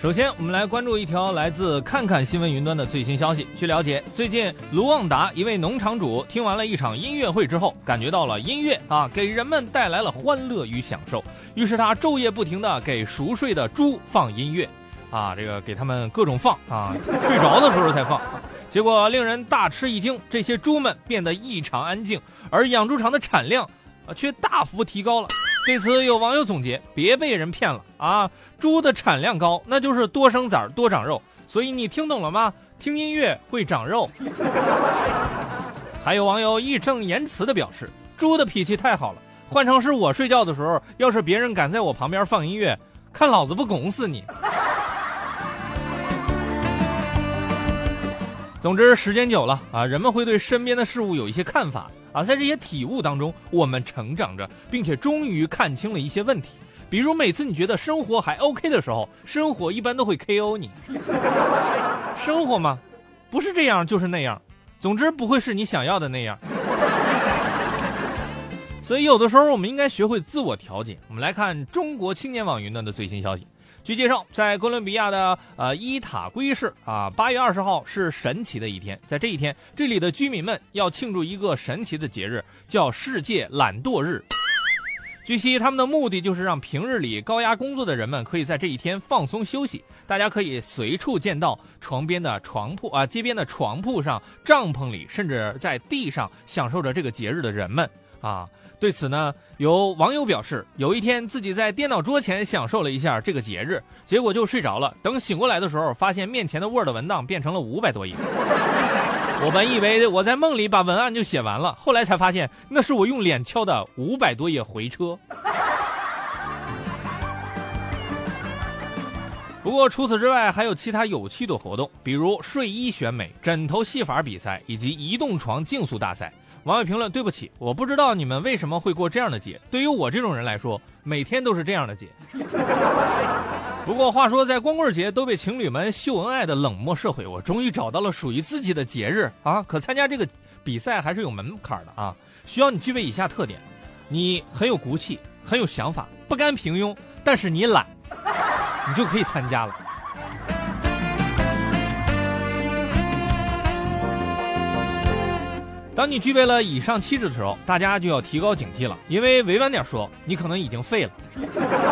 首先，我们来关注一条来自看看新闻云端的最新消息。据了解，最近卢旺达一位农场主听完了一场音乐会之后，感觉到了音乐啊给人们带来了欢乐与享受，于是他昼夜不停的给熟睡的猪放音乐，啊，这个给他们各种放啊，睡着的时候才放，结果令人大吃一惊，这些猪们变得异常安静，而养猪场的产量啊却大幅提高了。对此，有网友总结：别被人骗了啊！猪的产量高，那就是多生崽儿多长肉。所以你听懂了吗？听音乐会长肉。还有网友义正言辞地表示：猪的脾气太好了，换成是我睡觉的时候，要是别人敢在我旁边放音乐，看老子不拱死你！总之，时间久了啊，人们会对身边的事物有一些看法。啊，在这些体悟当中，我们成长着，并且终于看清了一些问题。比如，每次你觉得生活还 OK 的时候，生活一般都会 KO 你。生活嘛，不是这样就是那样，总之不会是你想要的那样。所以，有的时候我们应该学会自我调节。我们来看中国青年网云端的最新消息。据介绍，在哥伦比亚的呃伊塔圭市啊，八月二十号是神奇的一天。在这一天，这里的居民们要庆祝一个神奇的节日，叫世界懒惰日。据悉，他们的目的就是让平日里高压工作的人们可以在这一天放松休息。大家可以随处见到床边的床铺啊，街边的床铺上、帐篷里，甚至在地上享受着这个节日的人们啊。对此呢，有网友表示，有一天自己在电脑桌前享受了一下这个节日，结果就睡着了。等醒过来的时候，发现面前的 Word 文档变成了五百多页。我本以为我在梦里把文案就写完了，后来才发现那是我用脸敲的五百多页回车。不过除此之外，还有其他有趣的活动，比如睡衣选美、枕头戏法比赛以及移动床竞速大赛。网友评论：对不起，我不知道你们为什么会过这样的节。对于我这种人来说，每天都是这样的节。不过话说，在光棍节都被情侣们秀恩爱的冷漠社会，我终于找到了属于自己的节日啊！可参加这个比赛还是有门槛的啊，需要你具备以下特点：你很有骨气，很有想法，不甘平庸，但是你懒，你就可以参加了。当你具备了以上气质的时候，大家就要提高警惕了，因为委婉点说，你可能已经废了，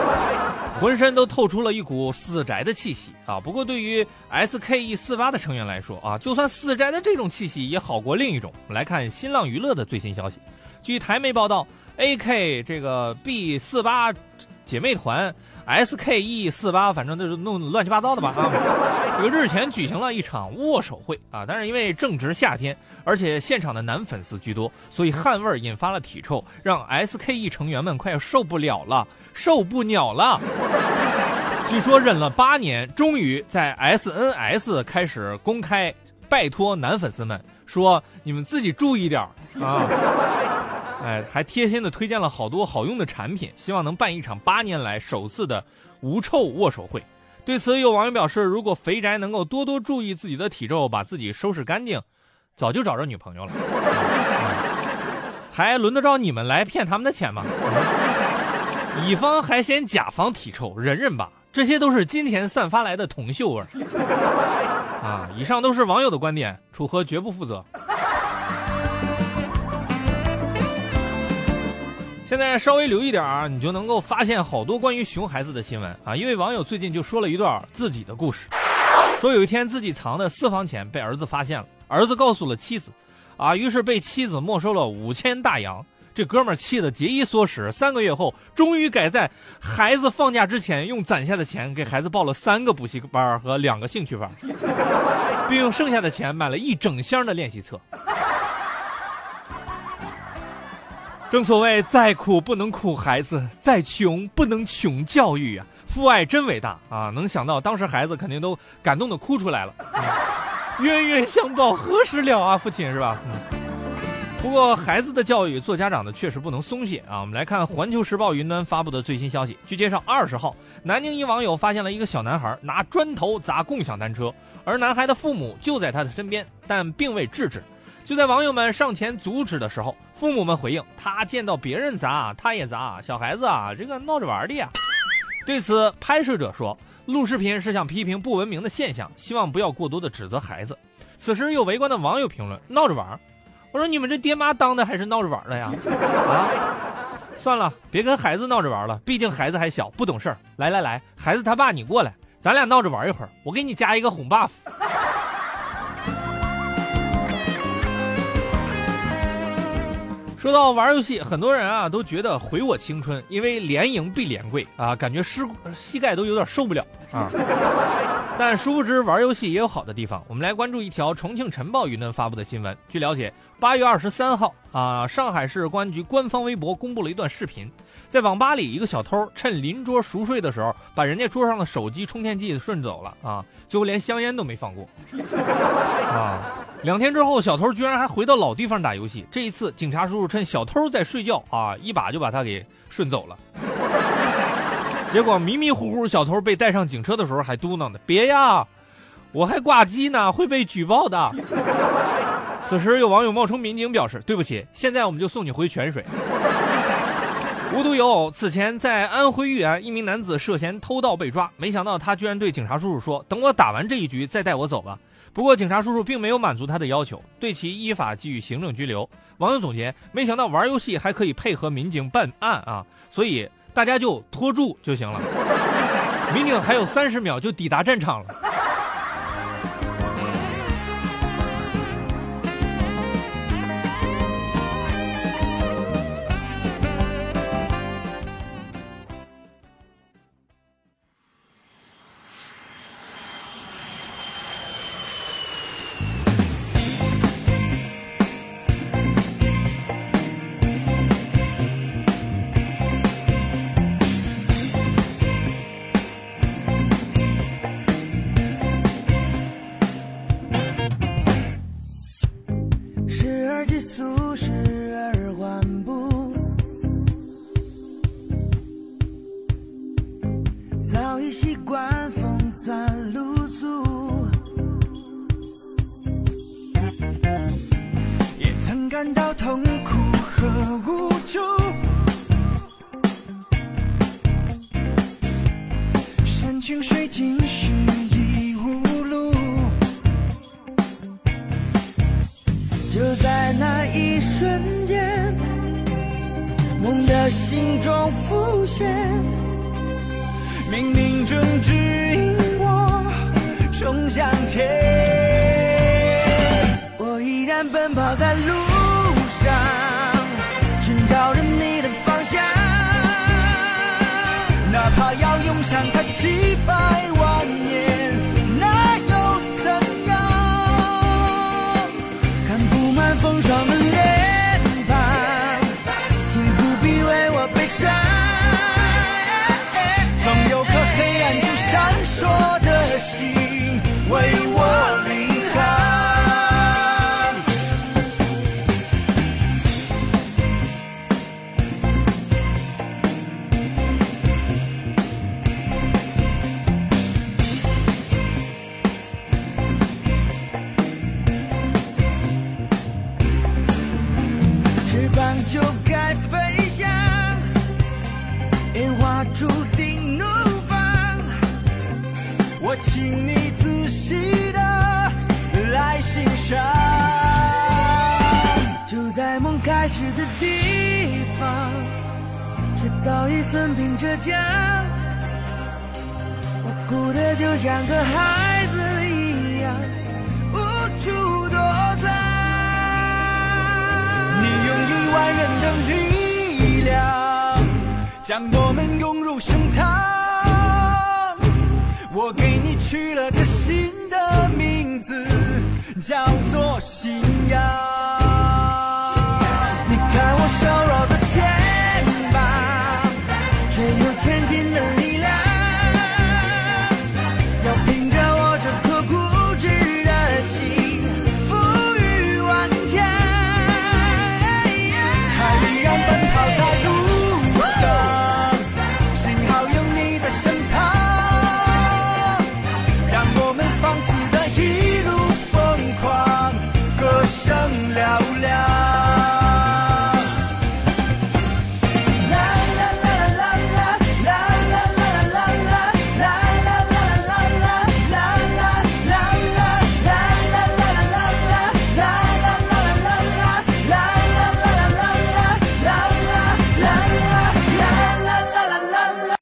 浑身都透出了一股死宅的气息啊！不过对于 SKE 四八的成员来说啊，就算死宅的这种气息也好过另一种。我们来看新浪娱乐的最新消息，据台媒报道，AK 这个 B 四八姐妹团。S K E 四八，反正就是弄乱七八糟的吧啊！这个日前举行了一场握手会啊，但是因为正值夏天，而且现场的男粉丝居多，所以汗味引发了体臭，让 S K E 成员们快要受不了了，受不了了。据说忍了八年，终于在 S N S 开始公开拜托男粉丝们说：“你们自己注意点啊。”哎，还贴心的推荐了好多好用的产品，希望能办一场八年来首次的无臭握手会。对此，有网友表示，如果肥宅能够多多注意自己的体重，把自己收拾干净，早就找着女朋友了。还轮得着你们来骗他们的钱吗？乙方还嫌甲方体臭，忍忍吧，这些都是金钱散发来的铜锈味儿。啊，以上都是网友的观点，楚河绝不负责。现在稍微留意点啊，你就能够发现好多关于熊孩子的新闻啊。一位网友最近就说了一段自己的故事，说有一天自己藏的私房钱被儿子发现了，儿子告诉了妻子，啊，于是被妻子没收了五千大洋。这哥们儿气得节衣缩食，三个月后终于改在孩子放假之前用攒下的钱给孩子报了三个补习班和两个兴趣班，并用剩下的钱买了一整箱的练习册。正所谓，再苦不能苦孩子，再穷不能穷教育啊！父爱真伟大啊！能想到当时孩子肯定都感动的哭出来了。冤冤相报何时了啊？父亲是吧？不过孩子的教育，做家长的确实不能松懈啊！我们来看《环球时报》云端发布的最新消息。据介绍，二十号，南京一网友发现了一个小男孩拿砖头砸共享单车，而男孩的父母就在他的身边，但并未制止。就在网友们上前阻止的时候，父母们回应：“他见到别人砸，他也砸。小孩子啊，这个闹着玩的呀。”对此，拍摄者说：“录视频是想批评不文明的现象，希望不要过多的指责孩子。此时有围观的网友评论：“闹着玩我说：“你们这爹妈当的还是闹着玩的呀？” 啊，算了，别跟孩子闹着玩了，毕竟孩子还小，不懂事儿。来来来，孩子他爸，你过来，咱俩闹着玩一会儿，我给你加一个红 buff。说到玩游戏，很多人啊都觉得毁我青春，因为连赢必连跪啊，感觉膝膝盖都有点受不了啊。但殊不知玩游戏也有好的地方。我们来关注一条重庆晨报舆论发布的新闻。据了解，八月二十三号啊，上海市公安局官方微博公布了一段视频，在网吧里，一个小偷趁邻桌熟睡的时候，把人家桌上的手机充电器顺走了啊，最后连香烟都没放过 啊。两天之后，小偷居然还回到老地方打游戏。这一次，警察叔叔趁小偷在睡觉啊，一把就把他给顺走了。结果迷迷糊糊，小偷被带上警车的时候还嘟囔的：“别呀，我还挂机呢，会被举报的。”此时，有网友冒充民警表示：“对不起，现在我们就送你回泉水。”无独有偶，此前在安徽豫园，一名男子涉嫌偷盗被抓，没想到他居然对警察叔叔说：“等我打完这一局，再带我走吧。”不过，警察叔叔并没有满足他的要求，对其依法给予行政拘留。网友总结：没想到玩游戏还可以配合民警办案啊！所以大家就拖住就行了。民警还有三十秒就抵达战场了。早已习惯风餐露宿，也曾感到痛苦和无助，山穷水尽时已无路，就在那一瞬间，梦的心中浮现，冥冥中指引我冲向前，我依然奔跑在路上。寻找着你的方向，哪怕要用上它几百请你仔细的来欣赏，就在梦开始的地方，却早已寸平浙江。我哭得就像个孩子一样，无处躲藏。你用一万人的力量，将我们拥入胸。我给你取了个新的名字，叫做信仰。